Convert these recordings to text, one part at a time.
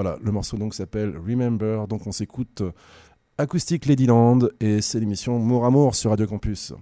voilà, le morceau donc s'appelle Remember. Donc on s'écoute Acoustique Ladyland et c'est l'émission Mour Amour sur Radio Campus.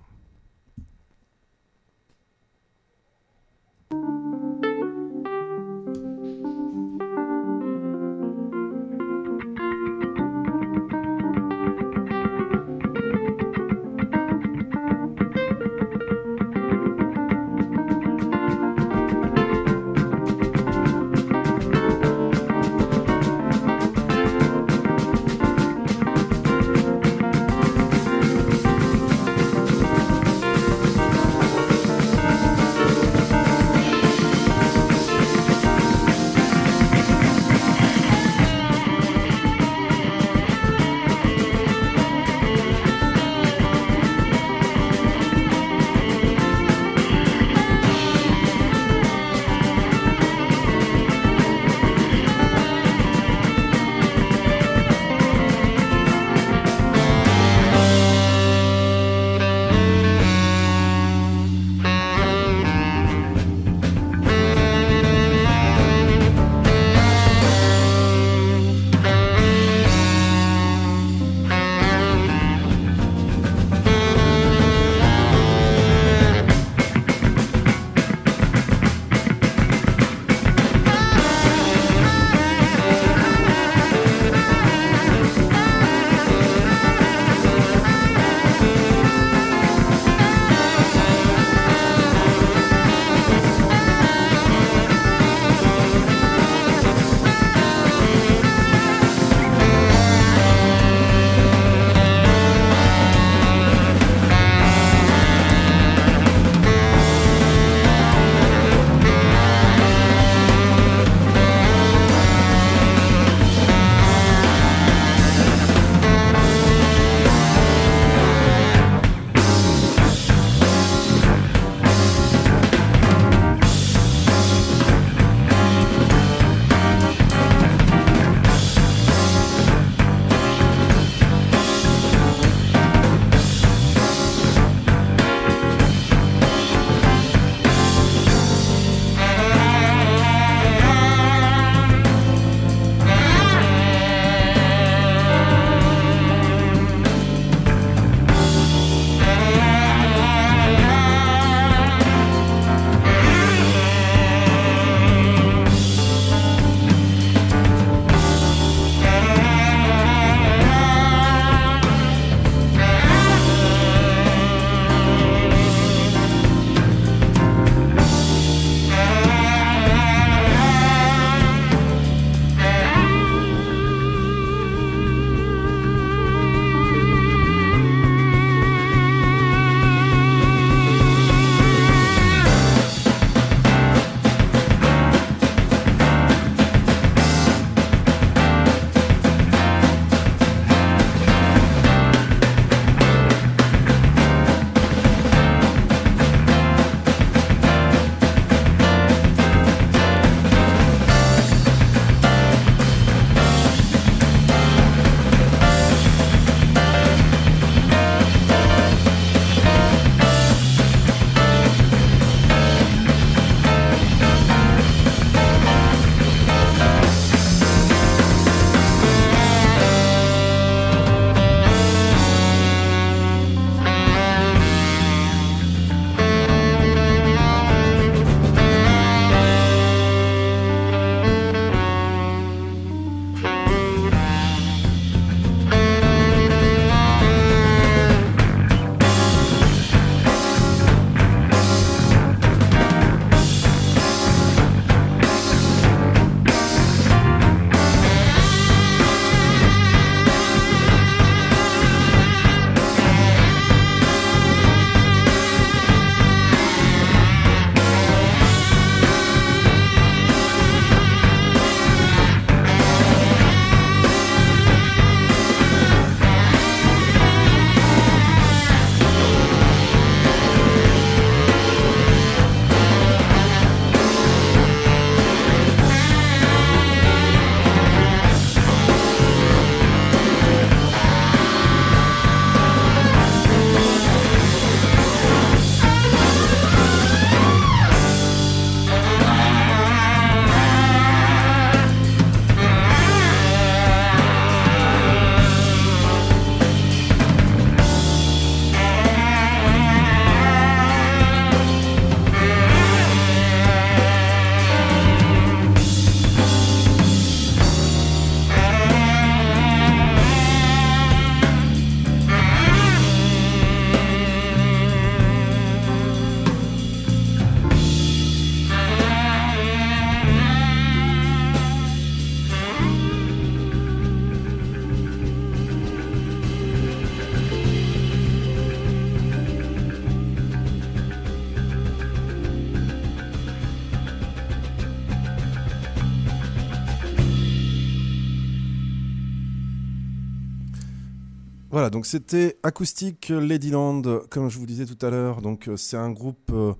Voilà, donc c'était Acoustic Ladyland, comme je vous disais tout à l'heure. Donc euh, c'est un groupe, euh,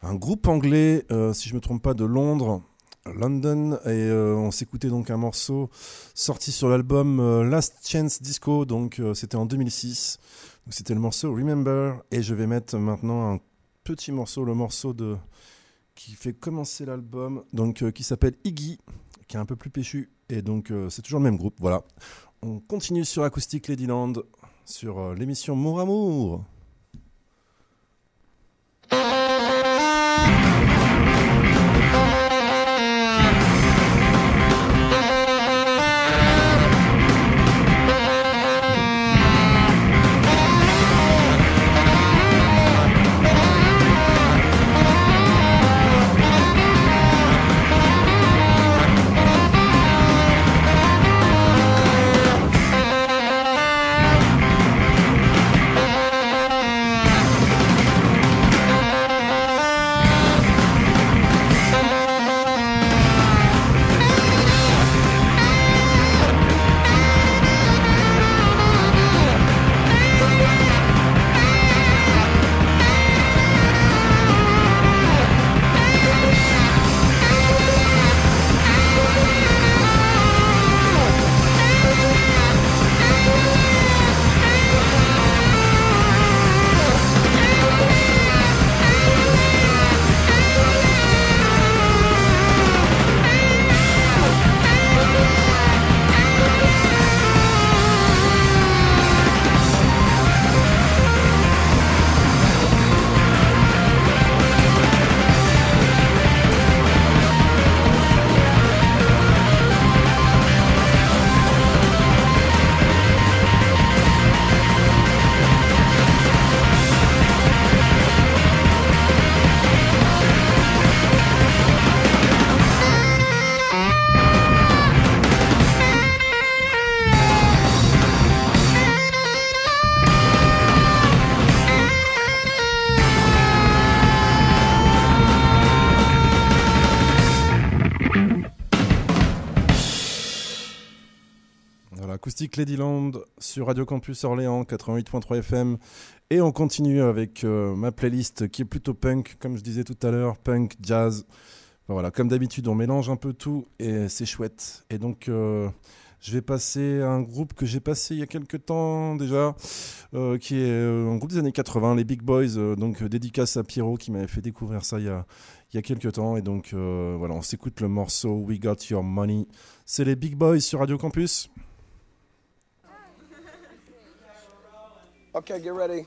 un groupe anglais, euh, si je me trompe pas, de Londres, London, et on s'écoutait donc un morceau sorti sur l'album Last Chance Disco. Donc c'était en 2006. C'était le morceau Remember, et je vais mettre maintenant un petit morceau, le morceau de qui fait commencer l'album, donc qui s'appelle Iggy, qui est un peu plus péchu, et donc c'est toujours le même groupe. Voilà. On continue sur Acoustic Ladyland, sur euh, l'émission Mon Amour. Ladyland sur Radio Campus Orléans 88.3 FM. Et on continue avec euh, ma playlist qui est plutôt punk, comme je disais tout à l'heure, punk, jazz. voilà, comme d'habitude, on mélange un peu tout et c'est chouette. Et donc, euh, je vais passer à un groupe que j'ai passé il y a quelques temps déjà, euh, qui est un groupe des années 80, les Big Boys. donc, dédicace à Pierrot qui m'avait fait découvrir ça il y a, il y a quelques temps. Et donc, voilà, on s'écoute le morceau We Got Your Money. C'est les Big Boys sur Radio Campus. Okay, get ready.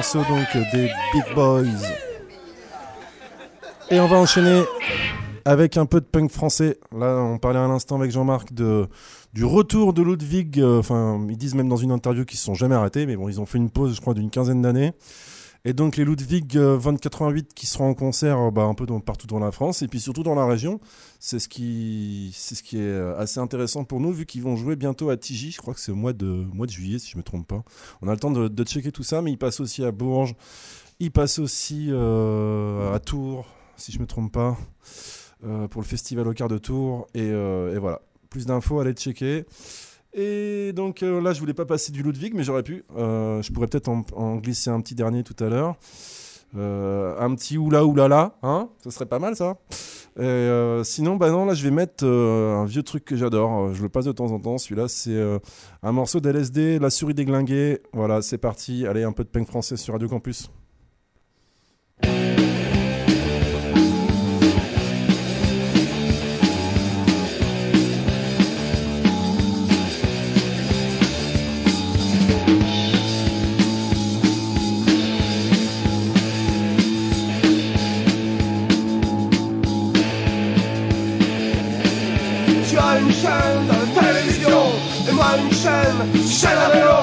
Morceau donc des Big Boys. Et on va enchaîner avec un peu de punk français. Là, on parlait à l'instant avec Jean-Marc de, du retour de Ludwig. euh, Enfin, ils disent même dans une interview qu'ils se sont jamais arrêtés, mais bon, ils ont fait une pause, je crois, d'une quinzaine d'années. Et donc les Ludwig euh, 2088 qui seront en concert euh, bah, un peu partout dans la France et puis surtout dans la région. C'est ce qui, ce qui est euh, assez intéressant pour nous vu qu'ils vont jouer bientôt à Tigy. Je crois que c'est au mois de, mois de juillet si je me trompe pas. On a le temps de, checker tout ça, mais ils passent aussi à Bourges. Ils passent aussi euh, à Tours, si je me trompe pas, euh, pour le festival au quart de Tours. Et, euh, et voilà. Plus d'infos, allez checker. Et donc euh, là, je voulais pas passer du Ludwig, mais j'aurais pu. Euh, je pourrais peut-être en, glisser un petit dernier tout à l'heure. Euh, un petit oula oulala, hein Ce serait pas mal ça. Sinon, bah non, là, je vais mettre un vieux truc que j'adore. Je le passe de temps en temps. Celui-là, c'est un morceau d'LSD, La souris déglinguée. Voilà, c'est parti. Allez, un peu de punk français sur Radio Campus. Chaîne de télévision. Et moi une chaîne, chaîne à vélo.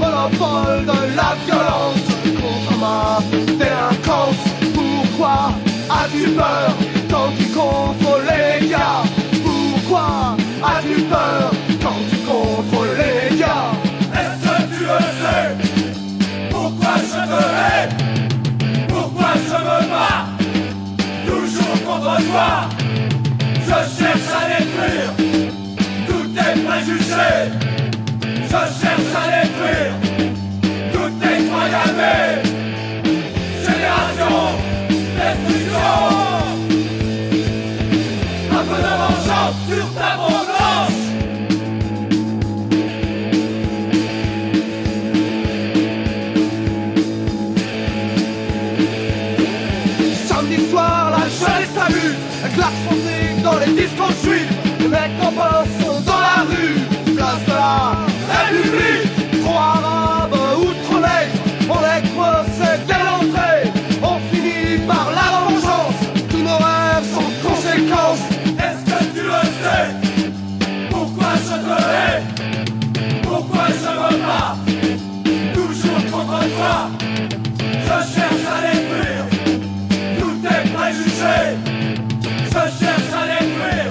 Monopole de la violence. Contre ma délinquance Pourquoi as-tu peur? Je cherche à détruire tous tes préjugés. Je cherche à détruire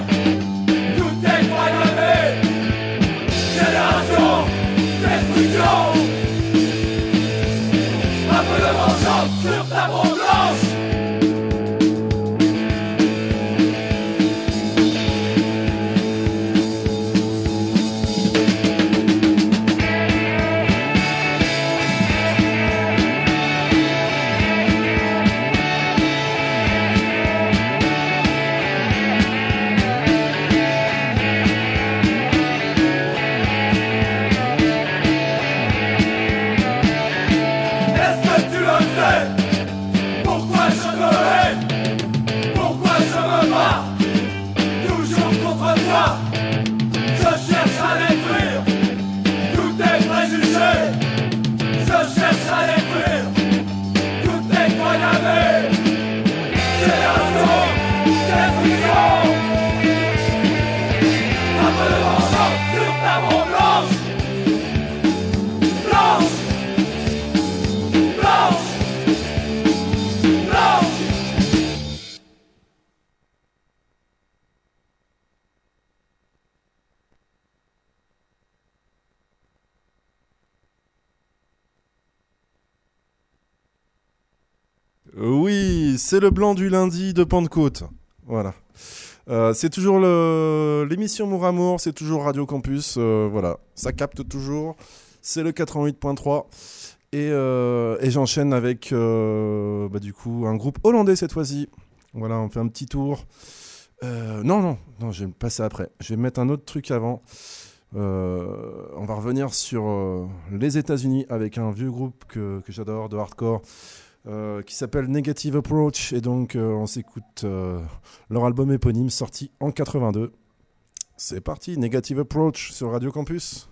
toutes tes croyances. Génération, destruction. Un peu de vengeance sur ta c'est le blanc du lundi de Pentecôte. Voilà. Euh, c'est toujours l'émission Mouramour, c'est toujours Radio Campus. euh, voilà, ça capte toujours. C'est le 88.3. Et, euh, et j'enchaîne avec bah, du coup un groupe hollandais cette fois-ci. Voilà, on fait un petit tour. Non, non, non, je vais passer après. Je vais mettre un autre truc avant. On va revenir sur les États-Unis avec un vieux groupe que, que j'adore de hardcore euh, qui s'appelle Negative Approach. Et donc, euh, on s'écoute euh, leur album éponyme sorti en 82. C'est parti, Negative Approach sur Radio Campus.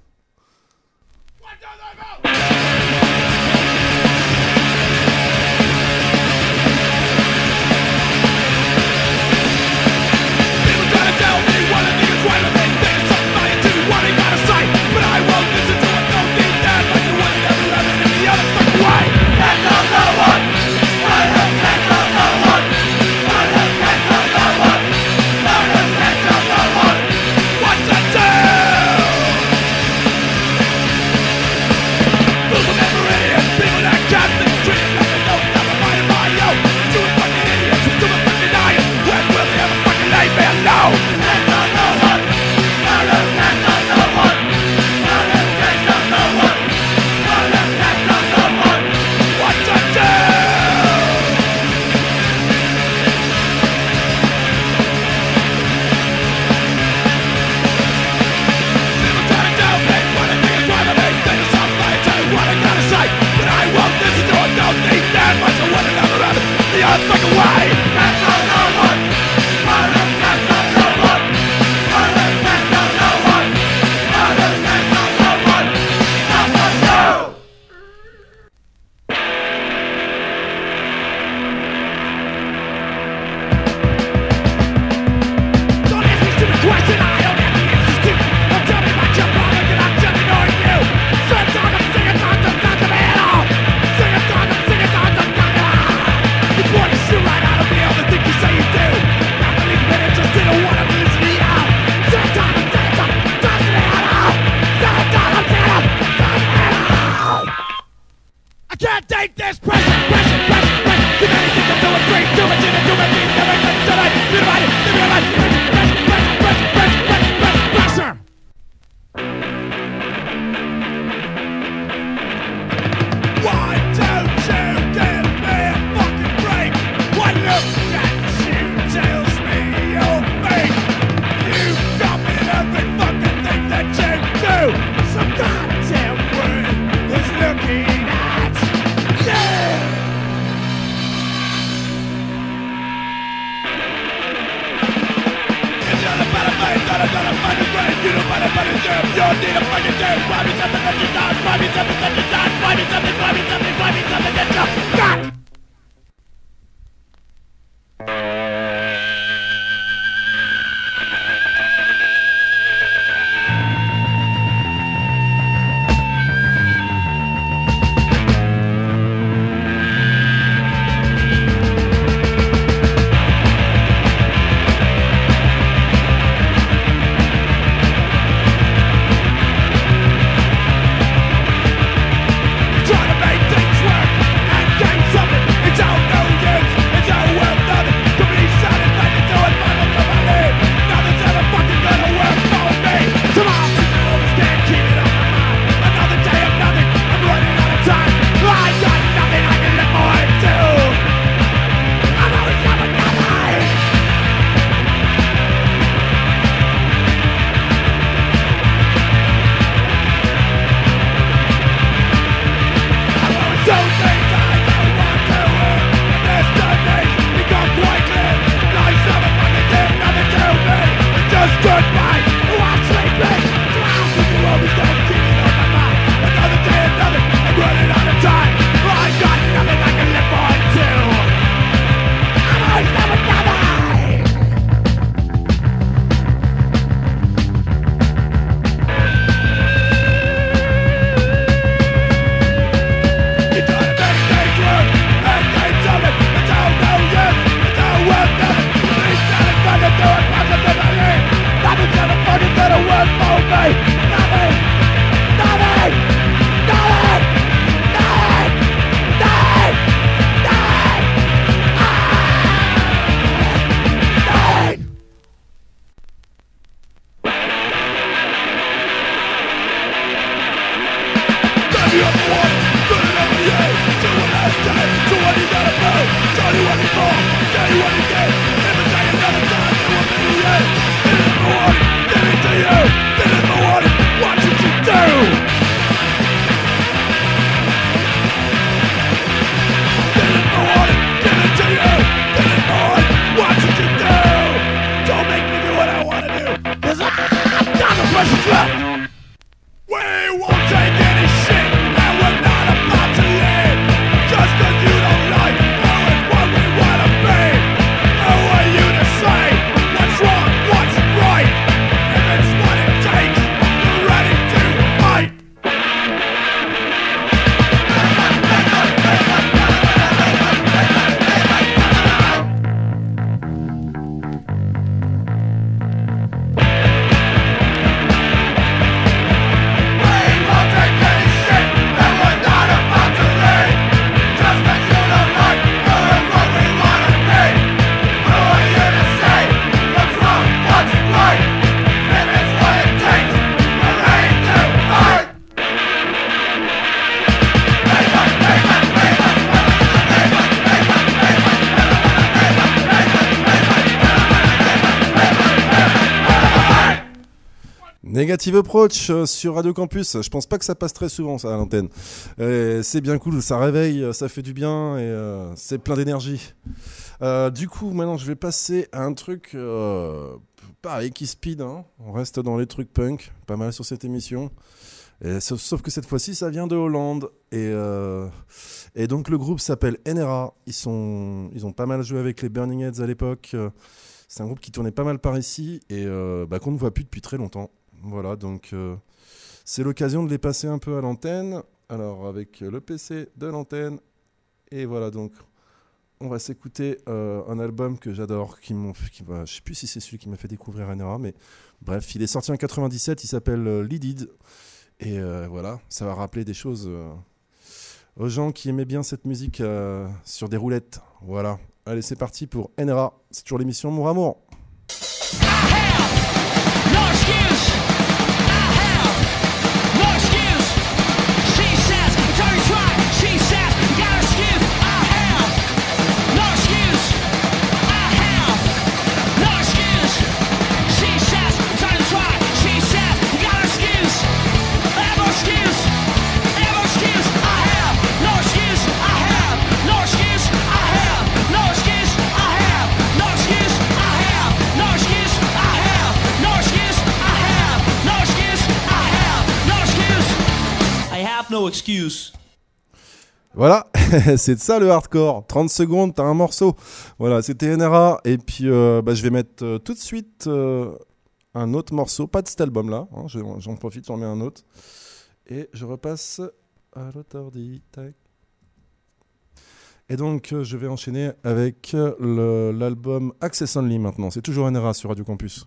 Negative Approach euh, sur Radio Campus. Je pense pas que ça passe très souvent ça à l'antenne. C'est bien cool, ça réveille, euh, ça fait du bien et euh, c'est plein d'énergie. Du coup, maintenant je vais passer à un truc euh, pareil qui speed. hein. On reste dans les trucs punk, pas mal sur cette émission. Sauf, que cette fois-ci, ça vient de Hollande. Et, donc le groupe s'appelle NRA. Ils, ont pas mal joué avec les Burning Heads à l'époque. C'est un groupe qui tournait pas mal par ici et bah, qu'on ne voit plus depuis très longtemps. Voilà, donc euh, c'est l'occasion de les passer un peu à l'antenne. Alors avec le PC de l'antenne. Et voilà, donc on va s'écouter euh, un album que j'adore, qui m'ont, qui m'a- je sais plus si c'est celui qui m'a fait découvrir NRA, mais bref, il est sorti en 97, il s'appelle euh, Leaded. Et euh, voilà, ça va rappeler des choses aux gens qui aimaient bien cette musique sur des roulettes. Voilà. Allez, c'est parti pour NRA. C'est toujours l'émission Mon Amour. Voilà, c'est ça le hardcore. 30 secondes, t'as un morceau. Voilà, c'était NRA. Et puis, euh, bah, je vais mettre euh, tout de suite euh, un autre morceau. Pas de cet album-là. hein, je- J'en profite, j'en mets un autre. Et je repasse à. Tac. Et donc, je vais enchaîner avec l'album Access Only maintenant. C'est toujours NRA sur Radio Campus.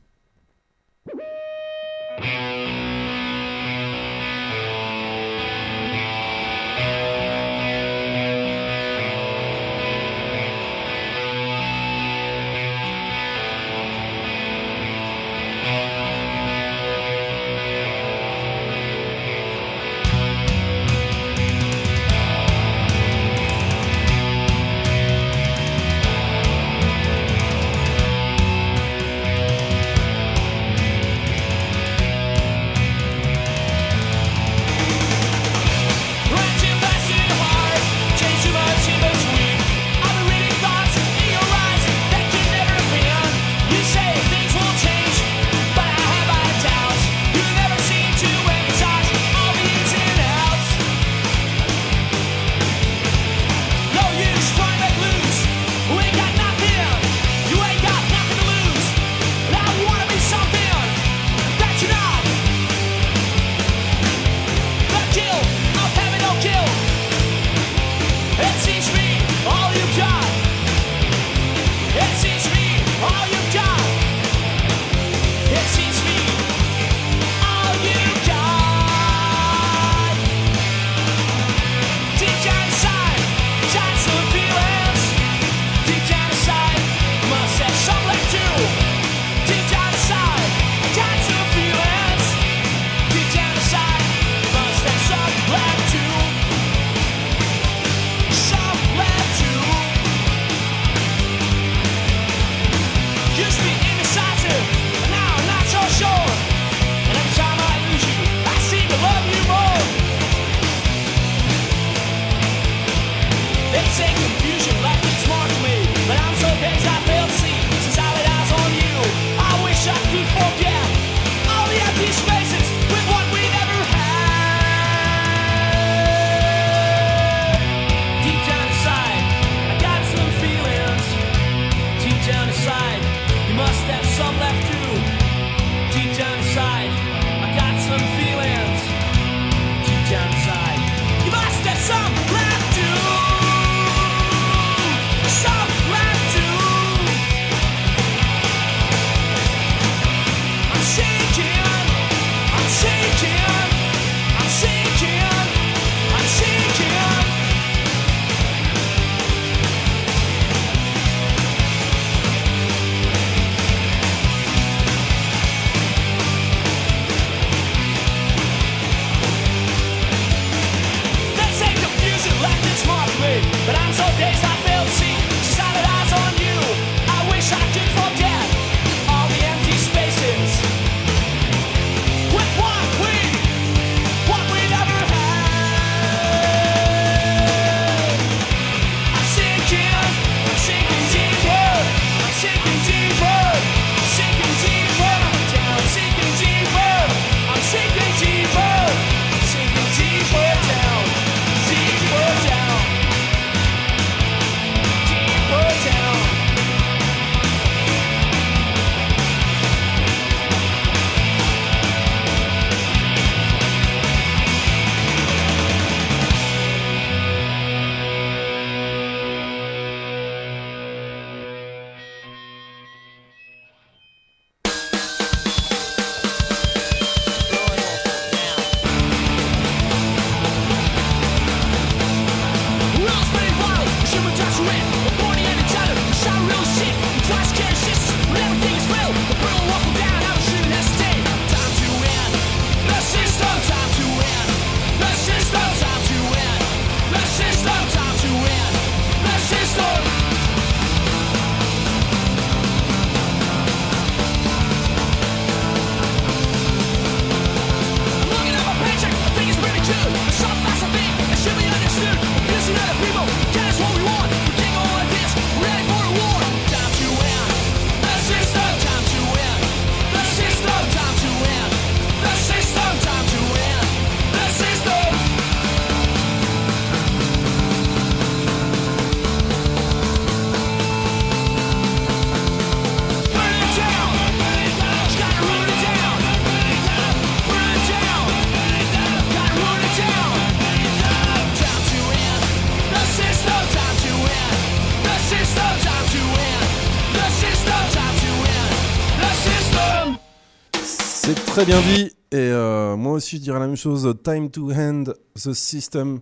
Très bien dit. Et euh, moi aussi, je dirais la même chose. Time to end the system.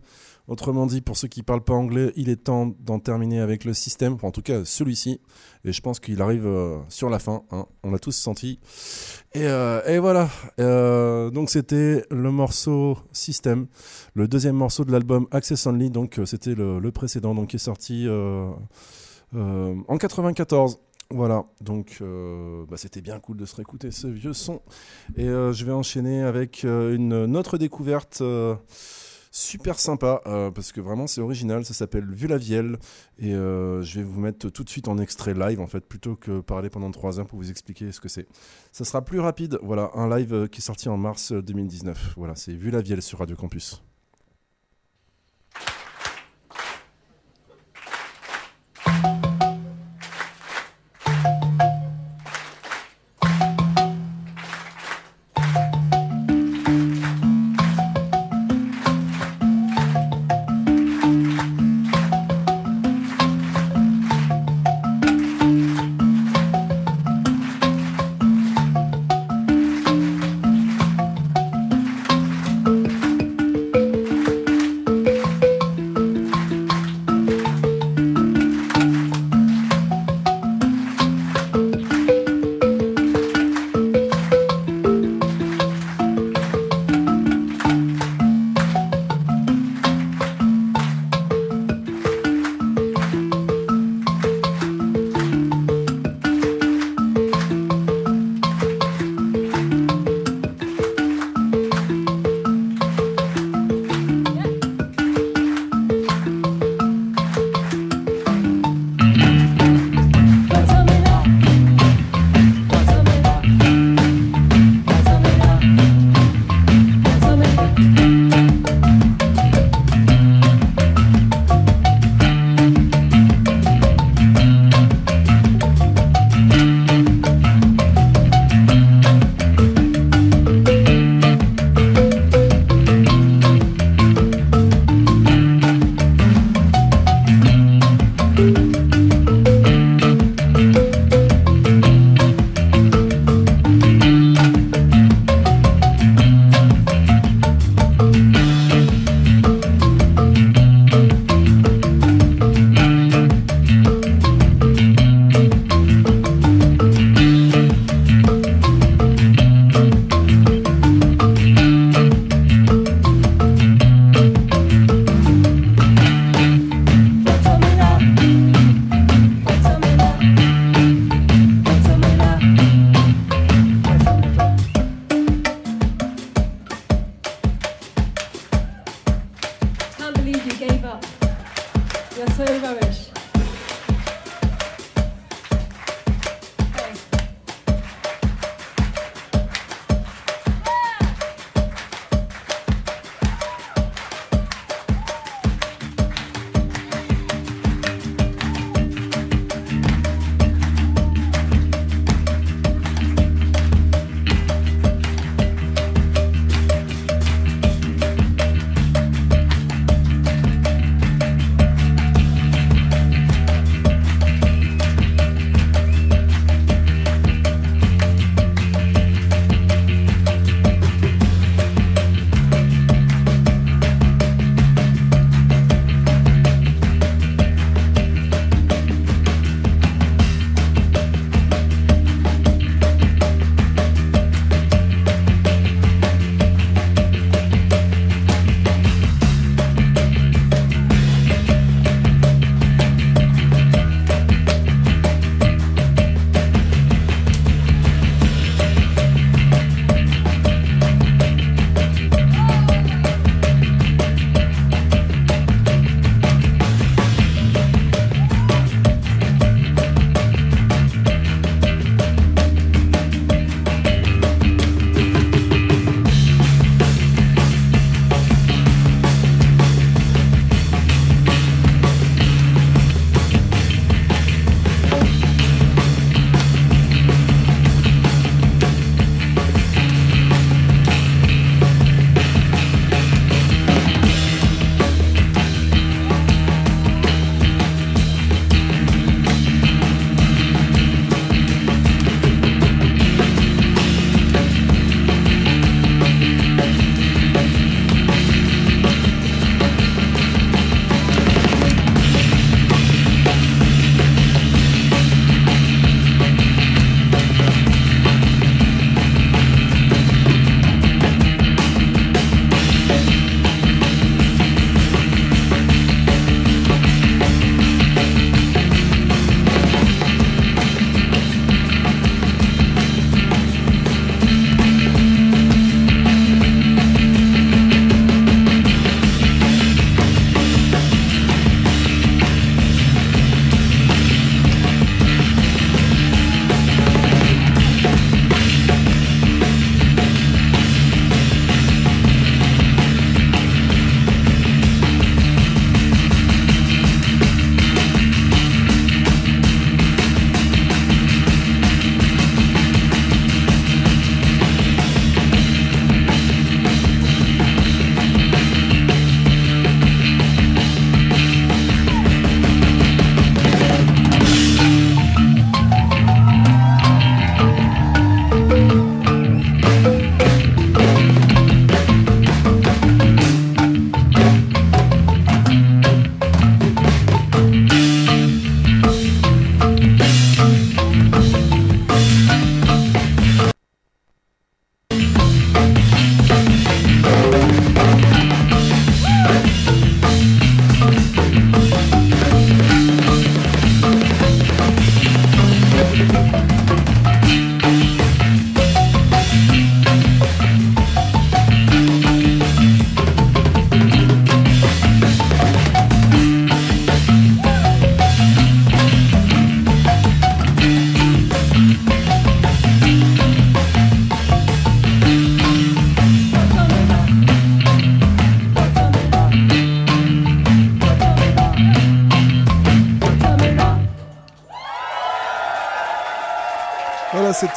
Autrement dit, pour ceux qui parlent pas anglais, il est temps d'en terminer avec le système. En tout cas, celui-ci. Et je pense qu'il arrive euh, sur la fin. hein. On l'a tous senti. Et, euh, voilà. Donc, c'était le morceau System. Le deuxième morceau de l'album Access Only. Donc, c'était le, le précédent. Donc, qui est sorti en 94. Voilà, donc euh, bah, c'était bien cool de se réécouter ce vieux son. Et euh, je vais enchaîner avec euh, une, autre découverte super sympa, parce que vraiment c'est original, ça s'appelle Vielle. Et je vais vous mettre tout de suite en extrait live, en fait, plutôt que parler pendant trois heures pour vous expliquer ce que c'est. Ça sera plus rapide, voilà, un live qui est sorti en mars euh, 2019. Voilà, c'est Vielle sur Radio Campus.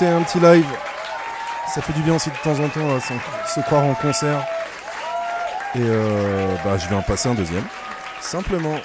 Un petit live. Ça fait du bien aussi de temps en temps à s'en- se croire en concert. Et euh, bah, je vais en passer un deuxième. Simplement.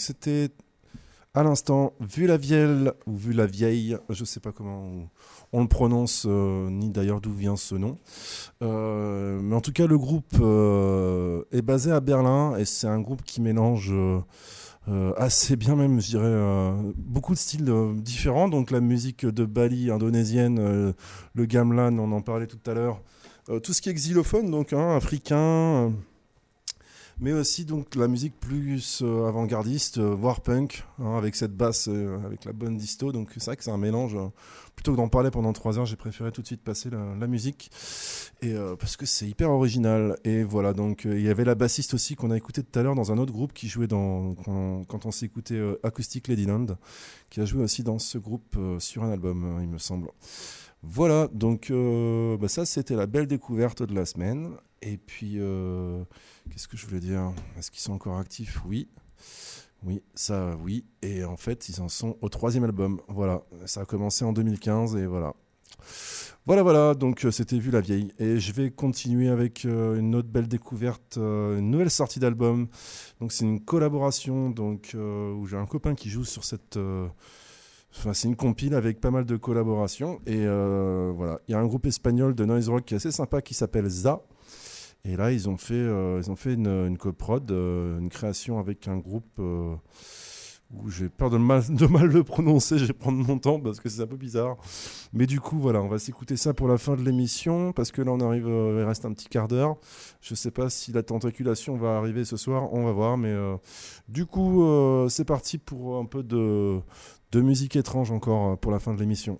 C'était à l'instant Vu la Vielle ou Vu la Vieille, je sais pas comment on, le prononce, euh, ni d'ailleurs d'où vient ce nom. Euh, mais en tout cas, le groupe euh, est basé à Berlin et c'est un groupe qui mélange assez bien même, je dirais, beaucoup de styles différents. Donc la musique de Bali indonésienne, le gamelan, on en parlait tout à l'heure. Tout ce qui est xylophone, donc hein, africain. Mais aussi donc la musique plus euh, avant-gardiste, euh, voire punk, hein, avec cette basse, euh, avec la bonne disto. Donc c'est vrai que c'est un mélange. plutôt que d'en parler pendant trois heures, j'ai préféré tout de suite passer la, musique, et euh, parce que c'est hyper original. Et voilà, donc il y avait la bassiste aussi qu'on a écouté tout à l'heure dans un autre groupe qui jouait dans quand, quand on s'est écouté Acoustic Ladyland, qui a joué aussi dans ce groupe sur un album, il me semble. Voilà, donc euh, bah ça c'était la belle découverte de la semaine. Et puis, euh, qu'est-ce que je voulais dire? Est-ce qu'ils sont encore actifs? Oui. Oui, ça oui. Et en fait, ils en sont au troisième album. Voilà, ça a commencé en 2015 et voilà. Voilà, voilà, donc euh, c'était Vu la vieille. Et je vais continuer avec une autre belle découverte, une nouvelle sortie d'album. Donc c'est une collaboration donc, où j'ai un copain qui joue sur cette... Enfin, c'est une compile avec pas mal de collaborations. Et euh, voilà, il y a un groupe espagnol de noise rock qui est assez sympa qui s'appelle ZA. Et là, ils ont fait, euh, ils ont fait une, une coprod, euh, une création avec un groupe où j'ai peur de mal, de mal le prononcer. Je vais prendre mon temps parce que c'est un peu bizarre. Mais du coup, voilà, on va s'écouter ça pour la fin de l'émission parce que là, on arrive, il reste un petit quart d'heure. Je sais pas si la tentaculation va arriver ce soir, on va voir. Mais du coup, c'est parti pour un peu de, de musique étrange encore euh, pour la fin de l'émission.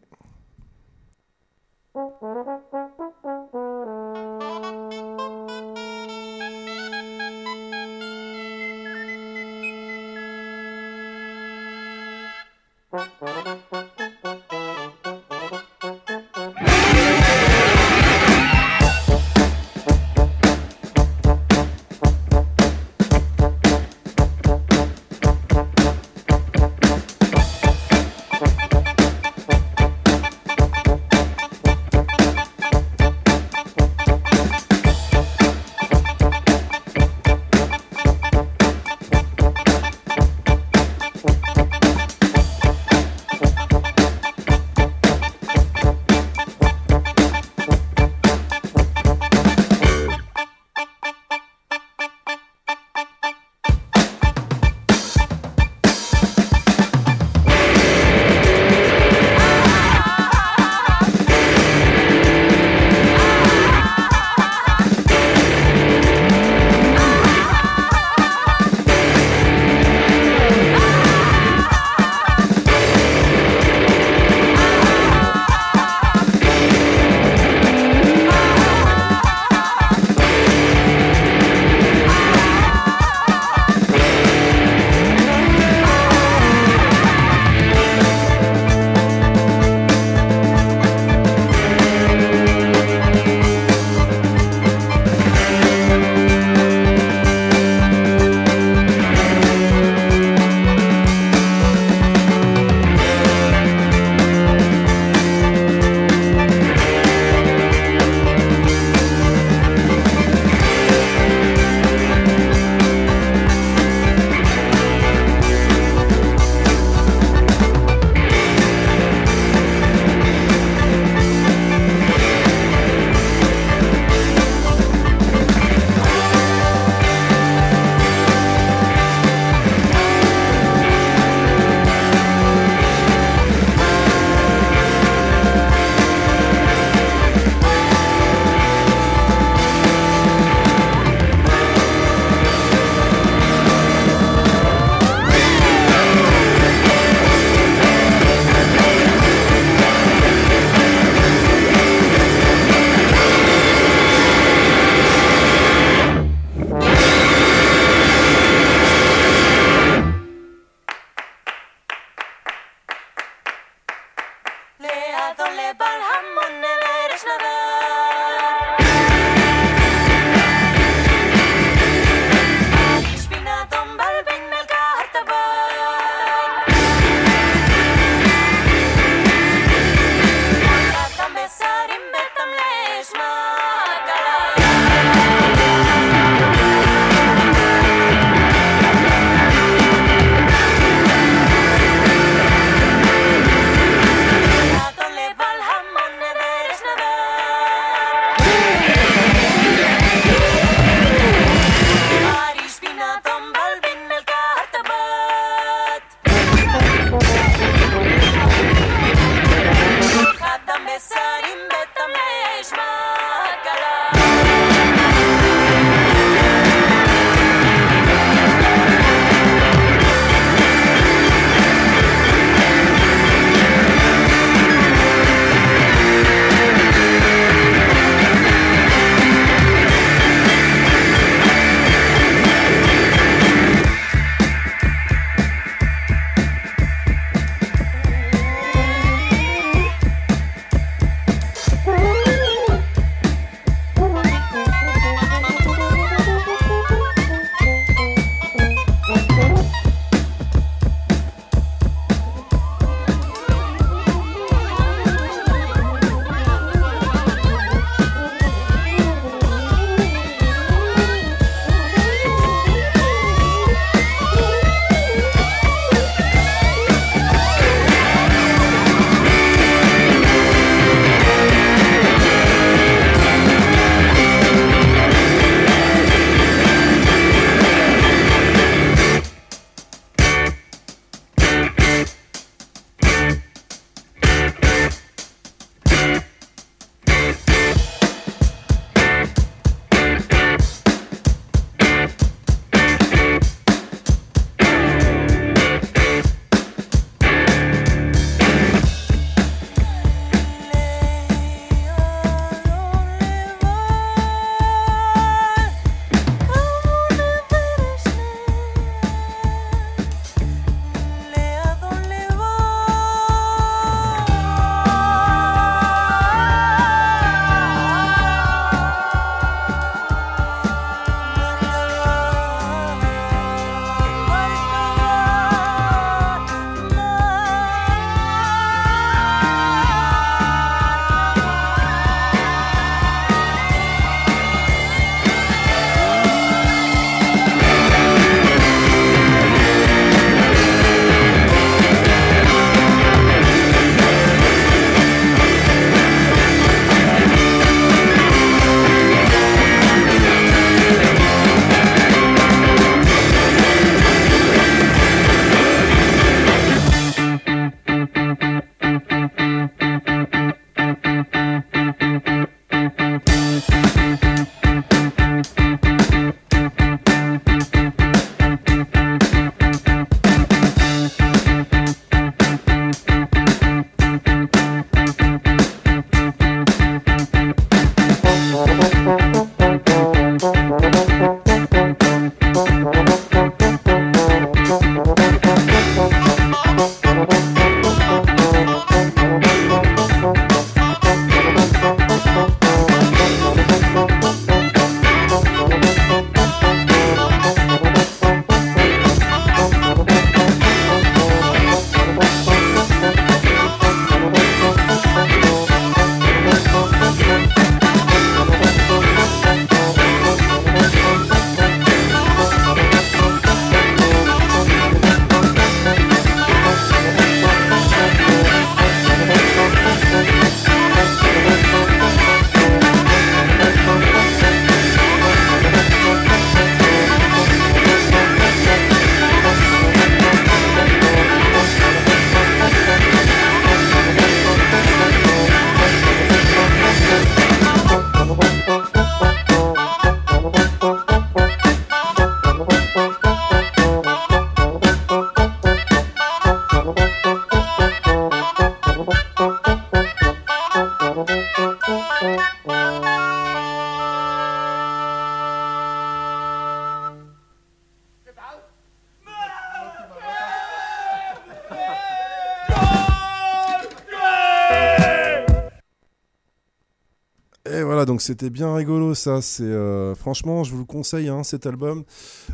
C'était bien rigolo ça. C'est euh, franchement, je vous le conseille hein, cet album.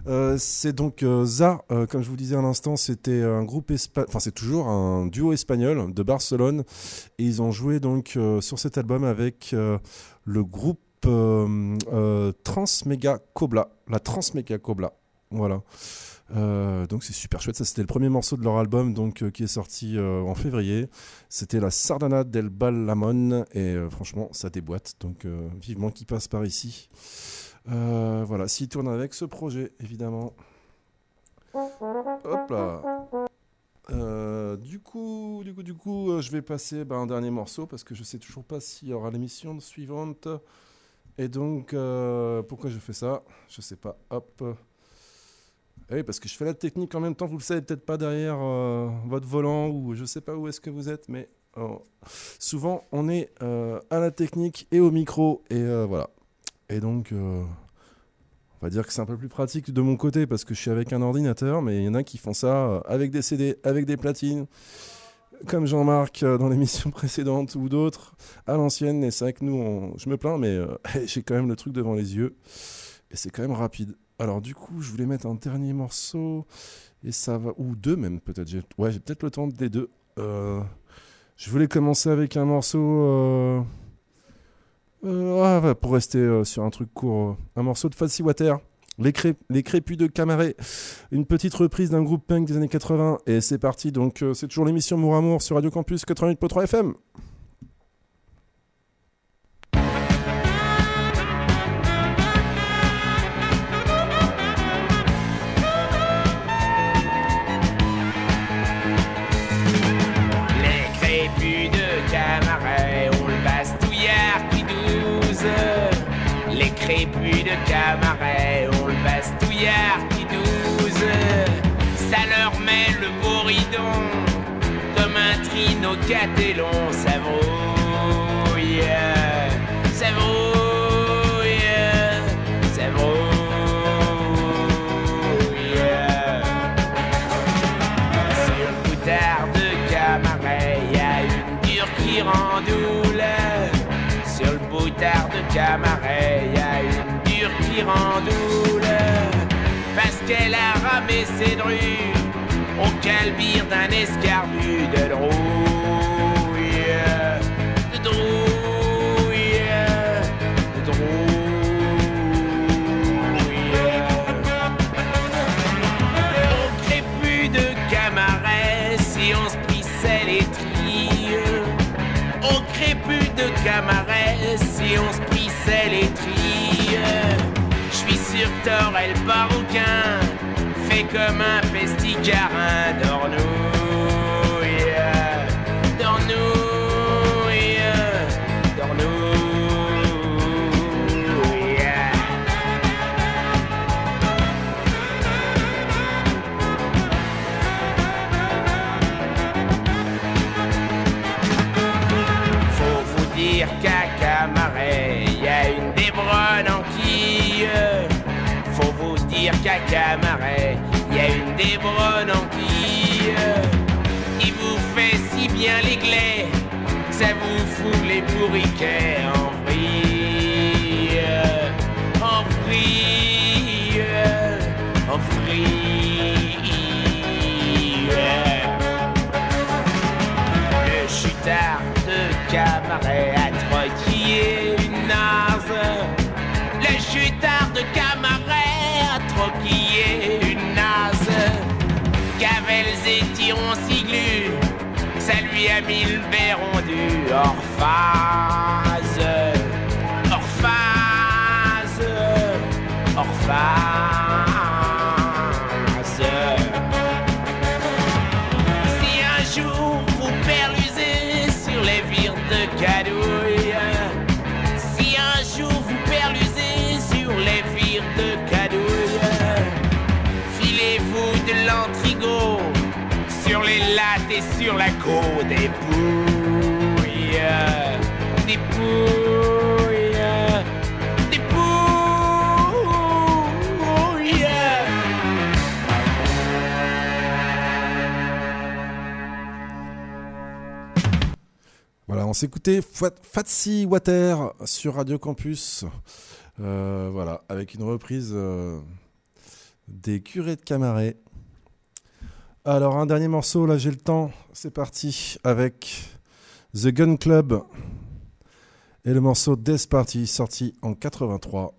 Euh, c'est donc euh, Za, euh, comme je vous disais à l'instant, c'était un groupe espagnol, enfin c'est toujours un duo espagnol de Barcelone, et ils ont joué donc sur cet album avec le groupe Transmega Cobla, la Transmega Cobla. Voilà. Euh, donc c'est super chouette. Ça c'était le premier morceau de leur album donc euh, qui est sorti euh, en février. C'était la Sardana del Ballamon et franchement ça déboîte. Donc vivement qu'il passe par ici. Voilà, s'il tourne avec ce projet évidemment. Hop là. Du coup, du coup, du coup, je vais passer bah, un dernier morceau parce que je sais toujours pas s'il y aura l'émission suivante. Et donc, pourquoi je fais ça? Je sais pas. Hop. Eh Oui, parce que je fais la technique en même temps. Vous le savez peut-être pas derrière euh, votre volant ou je sais pas où est-ce que vous êtes, mais euh, souvent on est euh, à la technique et au micro et euh, voilà. Et donc, on va dire que c'est un peu plus pratique de mon côté parce que je suis avec un ordinateur, mais il y en a qui font ça avec des CD, avec des platines, comme Jean-Marc dans l'émission précédente ou d'autres à l'ancienne. Et c'est vrai que nous, on- je me plains, mais j'ai quand même le truc devant les yeux et c'est quand même rapide. Alors du coup, je voulais mettre un dernier morceau et ça va ou deux même peut-être. Ouais, j'ai peut-être le temps des deux. Euh, je voulais commencer avec un morceau. euh, euh, ah, pour rester sur un truc court, un morceau de Fancy Water. Les, cré- les crépus de Camaret, une petite reprise d'un groupe punk des années 80 et c'est parti donc c'est toujours l'émission Mour Amour sur Radio Campus 88.3 FM. Les crépus de Camaret ont le bastouillard qui douze. Ça leur met le beau ridon comme un trino catélon. Ça brouille, ça brouille, ça brouille. Sur le boutard de Camaret, y a une dure qui rend douleur. Sur le boutard de Camaret, y a rend douleur. Parce qu'elle a ramé ses drues au calbire d'un escarbu de drouille. De drouille. De drouille. Au crépus de Camaret, si on se prissait les trilles. Au crépus de Camaret, si on se prissait les trilles. Que t'aurais le barouquin, fait comme un pesticarin d'ornouille. Qui vous fait si bien que ça vous fout les bourriquets en vrille. En vrille. En vrille. Le béron du hors des bouilles, des bouilles, des. Voilà, on s'écoutait Fatsi Water sur Radio Campus. Euh, voilà, avec une reprise euh, des curés de Camaret. Alors, un dernier morceau, là j'ai le temps. C'est parti avec The Gun Club et le morceau Death Party sorti en 83.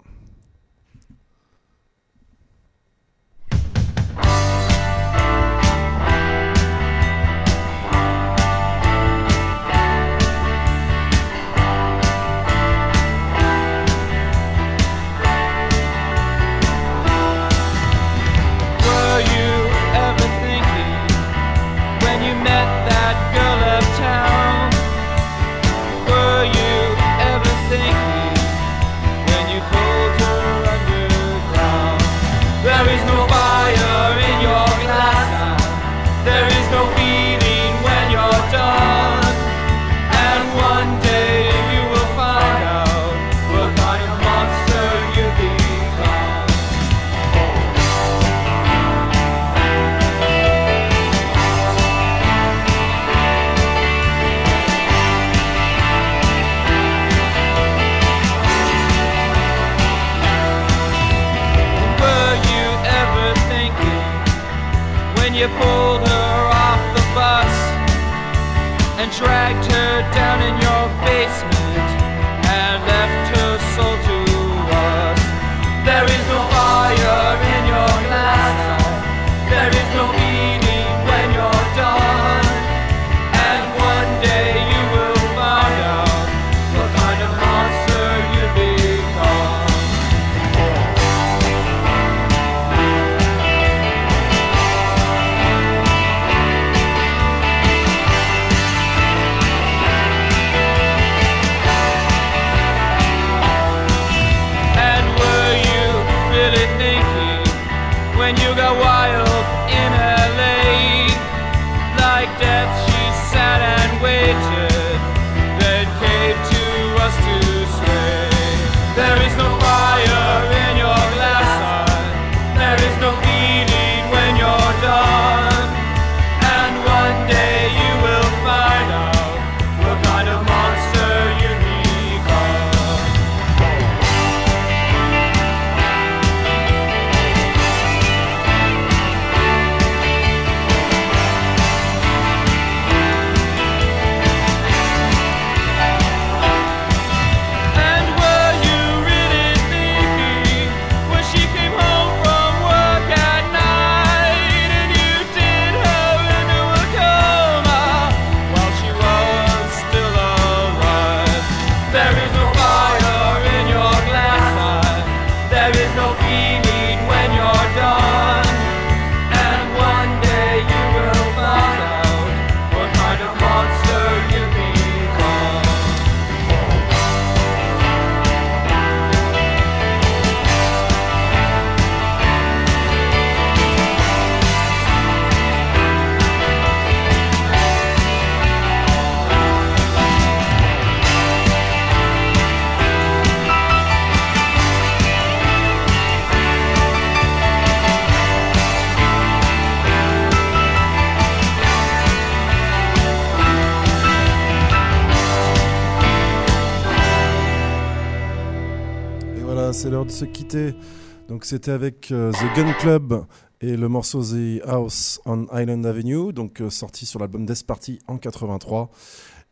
Donc c'était avec euh, The Gun Club et le morceau The House on Island Avenue, donc euh, sorti sur l'album Death Party en 83.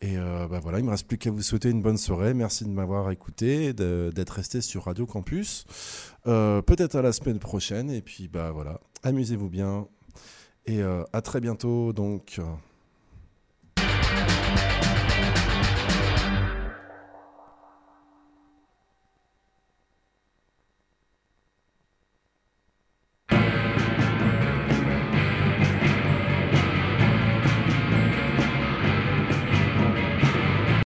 Et euh, bah voilà, il me reste plus qu'à vous souhaiter une bonne soirée. Merci de m'avoir écouté, d'être resté sur Radio Campus. Peut-être à la semaine prochaine. Et puis bah voilà, amusez-vous bien et à très bientôt donc.